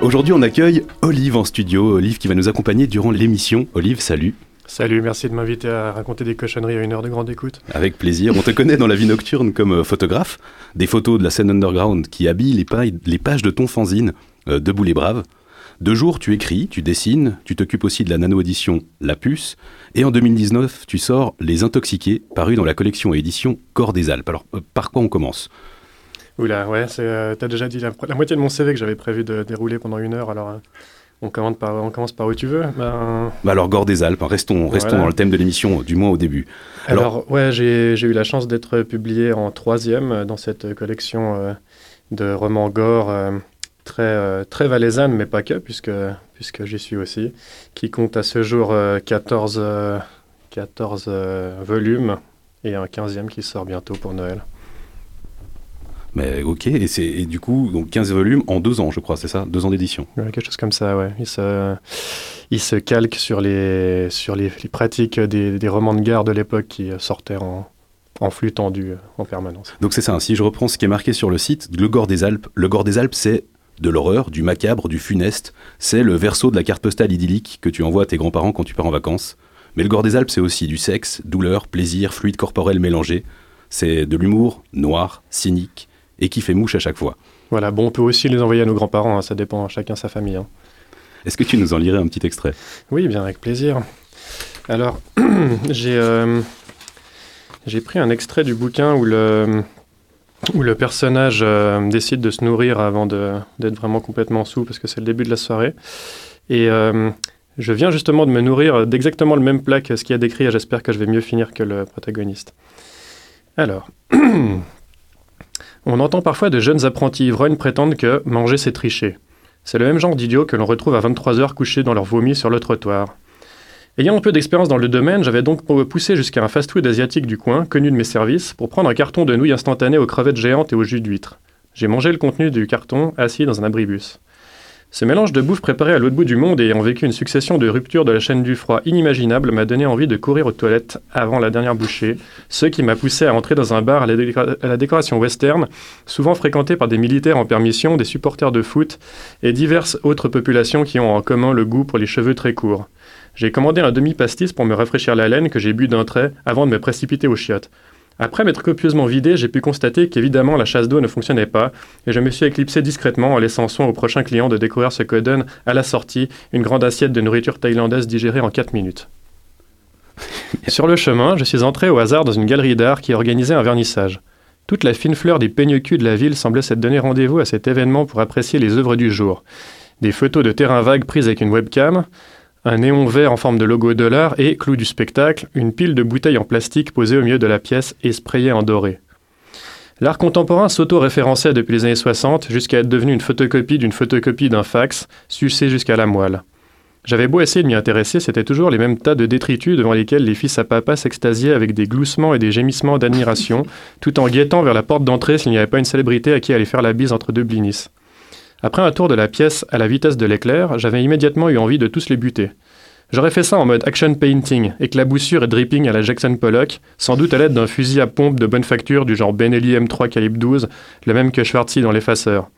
Aujourd'hui, on accueille Olive en studio. Olive qui va nous accompagner durant l'émission. Olive, salut. Salut, merci de m'inviter à raconter des cochonneries à une heure de grande écoute. Avec plaisir. On te connaît dans la vie nocturne comme euh, photographe. Des photos de la scène underground qui habillent les, pages de ton fanzine, euh, Debout les Braves. De jour, tu écris, tu dessines, tu t'occupes aussi de la nano-édition La Puce. Et en 2019, tu sors Les Intoxiqués, paru dans la collection et édition Corps des Alpes. Alors, euh, par quoi on commence? Oula, ouais, t'as déjà dit la, moitié de mon CV que j'avais prévu de dérouler pendant une heure, alors on commence par, on commence par où tu veux. Ben... Bah alors, Gore des Alpes, hein, restons, dans le thème de l'émission, du moins au début. Alors, ouais, j'ai eu la chance d'être publié en troisième euh, dans cette collection euh, de romans gore euh, très, très valaisanne, mais pas que, puisque, puisque j'y suis aussi, qui compte à ce jour 14, 14 volumes et un 15e qui sort bientôt pour Noël. Mais ok, et, c'est, du coup, donc 15 volumes en deux ans, je crois, c'est ça? Deux ans d'édition Quelque chose comme ça, ouais. Il se, il se calque sur les, sur les, pratiques des, des, romans de gare de l'époque qui sortaient en, en flux tendu euh, en permanence. Donc c'est ça, si je reprends ce qui est marqué sur le site, le Gore des Alpes, le Gore des Alpes, c'est de l'horreur, du macabre, du funeste. C'est le verso de la carte postale idyllique que tu envoies à tes grands-parents quand tu pars en vacances. Mais le Gore des Alpes, c'est aussi du sexe, douleur, plaisir, fluide corporel mélangé. C'est de l'humour noir, cynique, et qui fait mouche à chaque fois. Voilà, bon, on peut aussi les envoyer à nos grands-parents, hein, ça dépend, chacun sa famille. Hein. Est-ce que tu nous en lirais un petit extrait? Oui, bien, avec plaisir. Alors, j'ai euh, pris un extrait du bouquin où le, où le personnage euh, décide de se nourrir avant d'être vraiment complètement sous, parce que c'est le début de la soirée. Et euh, je viens justement de me nourrir d'exactement le même plat que ce qu'il a décrit, et j'espère que je vais mieux finir que le protagoniste. Alors, On entend parfois de jeunes apprentis ivrognes prétendre que manger c'est tricher. C'est le même genre d'idiot que l'on retrouve à 23h couchés dans leur vomi sur le trottoir. Ayant un peu d'expérience dans le domaine, j'avais donc poussé jusqu'à un fast-food asiatique du coin, connu de mes services, pour prendre un carton de nouilles instantanées aux crevettes géantes et au jus d'huître. J'ai mangé le contenu du carton assis dans un abribus. Ce mélange de bouffe préparé à l'autre bout du monde et ayant vécu une succession de ruptures de la chaîne du froid inimaginable m'a donné envie de courir aux toilettes avant la dernière bouchée, ce qui m'a poussé à entrer dans un bar à la, décoration western, souvent fréquenté par des militaires en permission, des supporters de foot et diverses autres populations qui ont en commun le goût pour les cheveux très courts. J'ai commandé un demi-pastis pour me rafraîchir la laine que j'ai bu d'un trait avant de me précipiter aux chiottes. Après m'être copieusement vidé, j'ai pu constater qu'évidemment la chasse d'eau ne fonctionnait pas, et je me suis éclipsé discrètement en laissant soin au prochain client de découvrir ce que donne, à la sortie, une grande assiette de nourriture thaïlandaise digérée en 4 minutes. Sur le chemin, je suis entré au hasard dans une galerie d'art qui organisait un vernissage. Toute la fine fleur des peigne-culs de la ville semblait s'être donné rendez-vous à cet événement pour apprécier les œuvres du jour. Des photos de terrain vague prises avec une webcam, un néon vert en forme de logo dollar et, clou du spectacle, une pile de bouteilles en plastique posée au milieu de la pièce et sprayée en doré. L'art contemporain s'auto-référençait depuis les années 60 jusqu'à être devenu une photocopie d'une photocopie d'un fax, sucé jusqu'à la moelle. J'avais beau essayer de m'y intéresser, c'était toujours les mêmes tas de détritus devant lesquels les fils à papa s'extasiaient avec des gloussements et des gémissements d'admiration, tout en guettant vers la porte d'entrée s'il n'y avait pas une célébrité à qui aller faire la bise entre deux blinis. Après un tour de la pièce à la vitesse de l'éclair, j'avais immédiatement eu envie de tous les buter. J'aurais fait ça en mode action painting, éclaboussure et dripping à la Jackson Pollock, sans doute à l'aide d'un fusil à pompe de bonne facture du genre Benelli M3 calibre 12, le même que Schwarzy dans l'effaceur.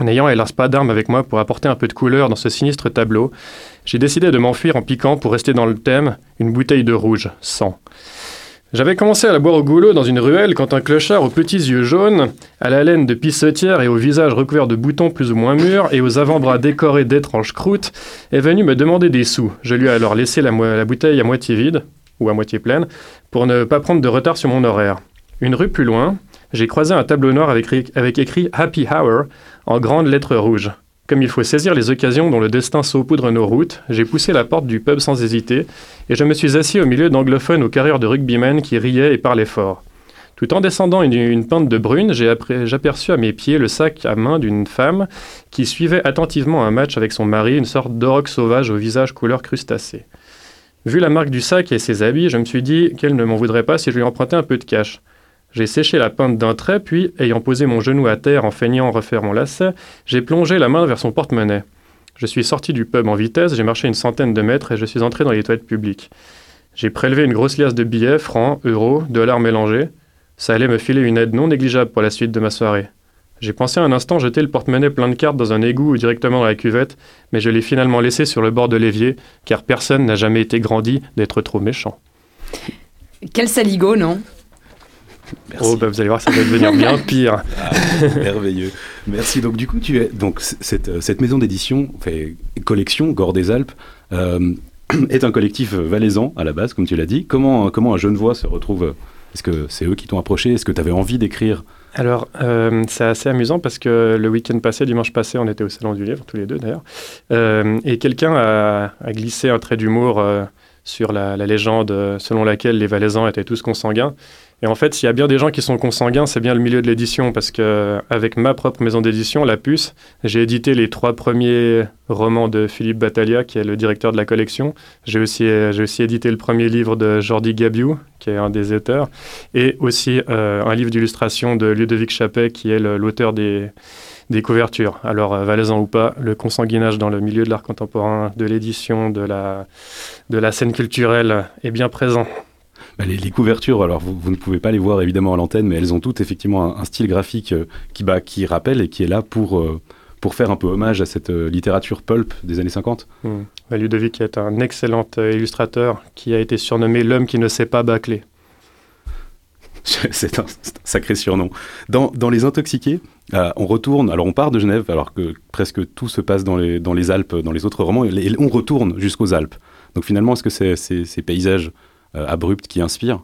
N'ayant hélas pas d'armes avec moi pour apporter un peu de couleur dans ce sinistre tableau, j'ai décidé de m'enfuir en piquant pour rester dans le thème une bouteille de rouge, sang. J'avais commencé à la boire au goulot dans une ruelle quand un clochard aux petits yeux jaunes, à la laine de pissotière et au visage recouvert de boutons plus ou moins mûrs et aux avant-bras décorés d'étranges croûtes, est venu me demander des sous. Je lui ai alors laissé la, bouteille à moitié vide, ou à moitié pleine, pour ne pas prendre de retard sur mon horaire. Une rue plus loin, j'ai croisé un tableau noir avec écrit Happy Hour en grandes lettres rouges. Comme il faut saisir les occasions dont le destin saupoudre nos routes, j'ai poussé la porte du pub sans hésiter, et je me suis assis au milieu d'anglophones aux carrières de rugbymen qui riaient et parlaient fort. Tout en descendant une, pente de brune, j'aperçus à mes pieds le sac à main d'une femme qui suivait attentivement un match avec son mari, une sorte d'oroc sauvage au visage couleur crustacé. Vu la marque du sac et ses habits, je me suis dit qu'elle ne m'en voudrait pas si je lui empruntais un peu de cash. J'ai séché la pinte d'un trait, puis, ayant posé mon genou à terre en feignant refaire mon lacet, j'ai plongé la main vers son porte-monnaie. Je suis sorti du pub en vitesse, j'ai marché une centaine de mètres et je suis entré dans les toilettes publiques. J'ai prélevé une grosse liasse de billets, francs, euros, dollars mélangés. Ça allait me filer une aide non négligeable pour la suite de ma soirée. J'ai pensé un instant jeter le porte-monnaie plein de cartes dans un égout ou directement dans la cuvette, mais je l'ai finalement laissé sur le bord de l'évier, car personne n'a jamais été grandi d'être trop méchant. Quel saligo, non? Merci. Oh, bah, vous allez voir, ça va devenir bien pire. Ah, merveilleux. Merci. Donc du coup, tu es donc cette, euh, cette maison d'édition, fait, collection Gore des Alpes, euh, est un collectif valaisan à la base, comme tu l'as dit. Comment comment un jeune voix se retrouve euh, Est-ce que c'est eux qui t'ont approché? Est-ce que tu avais envie d'écrire? Alors, euh, c'est assez amusant parce que le week-end passé, dimanche passé, on était au Salon du Livre, tous les deux d'ailleurs, Euh, et quelqu'un a, a glissé un trait d'humour euh, sur la, la légende selon laquelle les Valaisans étaient tous consanguins. Et en fait, s'il y a bien des gens qui sont consanguins, c'est bien le milieu de l'édition, parce que avec ma propre maison d'édition, La Puce, j'ai édité les trois premiers romans de Philippe Battaglia, qui est le directeur de la collection. J'ai aussi, euh, édité le premier livre de Jordi Gabiou, qui est un des auteurs, et aussi euh, un livre d'illustration de Ludovic Chappet, qui est l'auteur des, couvertures. Alors, euh, valaisan ou pas, le consanguinage dans le milieu de l'art contemporain, de l'édition, de la scène culturelle est bien présent. Bah, les, les couvertures, alors vous, vous ne pouvez pas les voir évidemment à l'antenne, mais elles ont toutes effectivement un, un style graphique euh, qui, bah, qui rappelle et qui est là pour, euh, pour faire un peu hommage à cette euh, littérature pulp des années 50. Hmm. Bah, Ludovic est un excellent illustrateur qui a été surnommé l'homme qui ne sait pas bâcler. c'est un, sacré surnom. Dans, dans Les Intoxiqués, euh, on retourne, alors on part de Genève, alors que presque tout se passe dans les, dans les Alpes, dans les autres romans, et, on retourne jusqu'aux Alpes. Donc finalement, est-ce que ces paysages euh, abrupts qui inspirent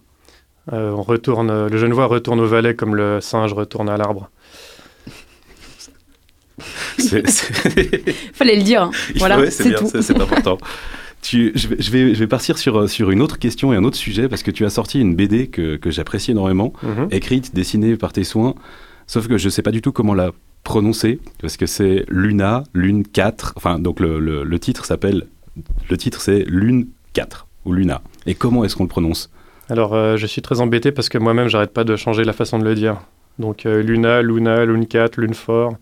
Euh, on retourne, euh, le Genevois retourne au Valais comme le singe retourne à l'arbre. C'est- c'est- Fallait le dire. hein. Il Voilà, ouais, c'est c'est bien, tout. c'est c'est important. Tu, je, vais, je, vais, je vais partir sur, sur une autre question et un autre sujet parce que tu as sorti une BD que, que j'apprécie énormément, Mhm. écrite, dessinée par tes soins, sauf que je ne sais pas du tout comment la prononcer parce que c'est Luna, Lune 4, enfin donc le, le, le titre s'appelle, le titre c'est Lune 4 ou Luna. Et comment est-ce qu'on le prononce? Alors, euh, je suis très embêté parce que moi-même, j'arrête pas de changer la façon de le dire. Donc, euh, Luna, Luna, Lune 4, Lune fort,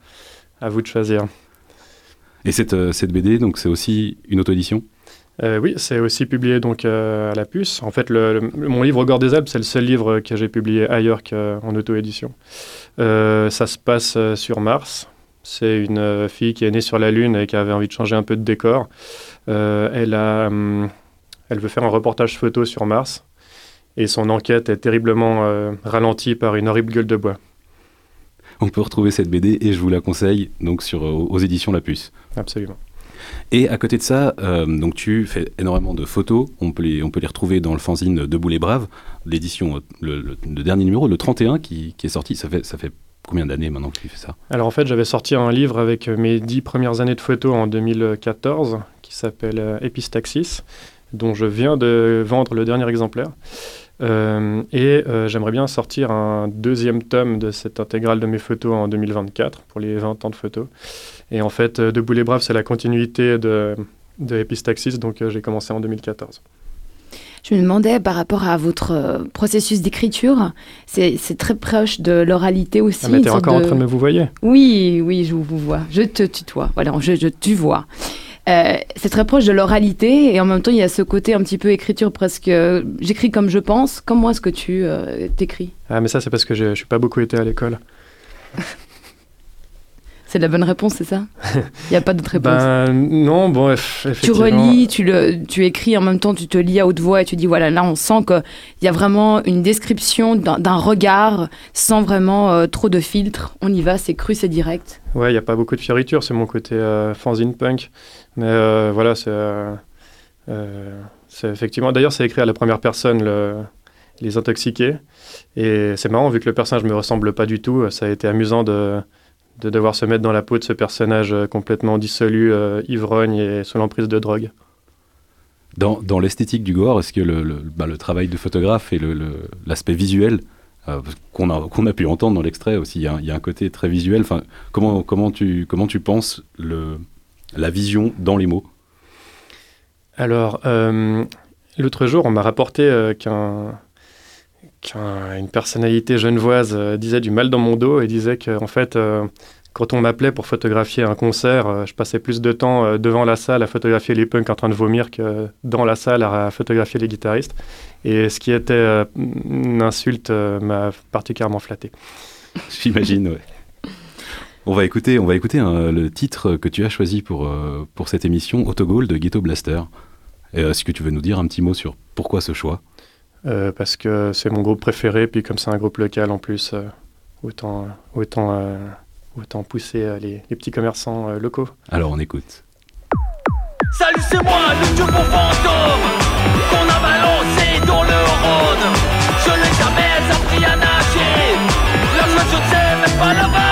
à vous de choisir. Et cette, euh, cette BD, donc c'est aussi une auto-édition? Euh, oui, c'est aussi publié donc à la puce. En fait, le, le- mon livre Gore des Alpes, c'est le seul livre que j'ai publié ailleurs qu'en auto-édition. Ça se passe sur Mars. C'est une fille qui est née sur la Lune et qui avait envie de changer un peu de décor. Euh, elle, a, hum, elle veut faire un reportage photo sur Mars. Et son enquête est terriblement euh, ralentie par une horrible gueule de bois. On peut retrouver cette BD et je vous la conseille donc sur, euh, aux éditions La Puce. Absolument. Et à côté de ça, euh, donc tu fais énormément de photos. On peut les, on peut les retrouver dans le fanzine Debout les Braves, l'édition, le, le- le dernier numéro, le 31 qui, qui est sorti. Ça fait, ça fait combien d'années maintenant que tu fais ça? Alors en fait, j'avais sorti un livre avec mes dix premières années de photos en 2014 qui s'appelle Epistaxis, dont je viens de vendre le dernier exemplaire. Euh, et euh, j'aimerais bien sortir un deuxième tome de cette intégrale de mes photos en 2024 pour les 20 ans de photos. Et en fait, euh, Debout les Braves, c'est la continuité de, de Epistaxis, donc euh, j'ai commencé en 2014. Je me demandais par rapport à votre processus d'écriture, c'est très proche de l'oralité aussi. Ah, mais t'es encore de- en train de me vous voyez Oui, oui, je vous vois. Je te tutoie. Voilà, je, je tuvoie. Euh, c'est très proche de l'oralité et en même temps il y a ce côté un petit peu écriture presque. euh, J'écris comme je pense. Comment est-ce que tu euh, t'écris? Ah, mais ça, c'est parce que je je suis pas beaucoup été à l'école. C'est la bonne réponse, c'est ça Il n'y a pas d'autre réponse. Ben non, bon, eff- tu effectivement. relis, tu, le, tu écris en même temps, tu te lis à haute voix et tu dis voilà, là on sent qu'il y a vraiment une description d'un regard sans vraiment euh, trop de filtres. On y va, c'est cru, c'est direct. Ouais, il n'y a pas beaucoup de fioriture, c'est mon côté euh, fanzine punk. Mais euh, voilà, c'est. euh, c'est effectivement. D'ailleurs, c'est écrit à la première personne, le- Les Intoxiqués. Et c'est marrant, vu que le personnage ne me ressemble pas du tout, ça a été amusant de, de devoir se mettre dans la peau de ce personnage euh, complètement dissolu, euh, ivrogne et sous l'emprise de drogue. Dans, dans l'esthétique du gore, est-ce que le, le- bah, le travail de photographe et l'aspect visuel euh, qu'on a, qu'on a pu entendre dans l'extrait aussi, il y, a un- il y a un côté très visuel. Enfin, comment, comment, tu, comment tu penses le, la vision dans les mots? Alors, euh, l'autre jour, on m'a rapporté qu'un qu'une personnalité genevoise euh, disait du mal dans mon dos et disait qu'en fait, euh, quand on m'appelait pour photographier un concert, euh, je passais plus de temps devant la salle à photographier les punks en train de vomir que dans la salle à, photographier les guitaristes. Et ce qui était une insulte m'a particulièrement flatté. J'imagine, ouais. On va écouter, on va écouter le titre que tu as choisi pour, pour cette émission, Autogol de Ghetto Blaster. Est-ce que tu veux nous dire un petit mot sur pourquoi ce choix? Parce que c'est mon groupe préféré, puis comme c'est un groupe local en plus, autant, autant Autant pousser euh, les, petits commerçants euh, locaux. Alors on écoute. Salut, c'est moi, le dieu pour fantôme qu'on a balancé dans le Rhône. Je n'ai jamais appris à nager. La flotte, je ne sais même pas la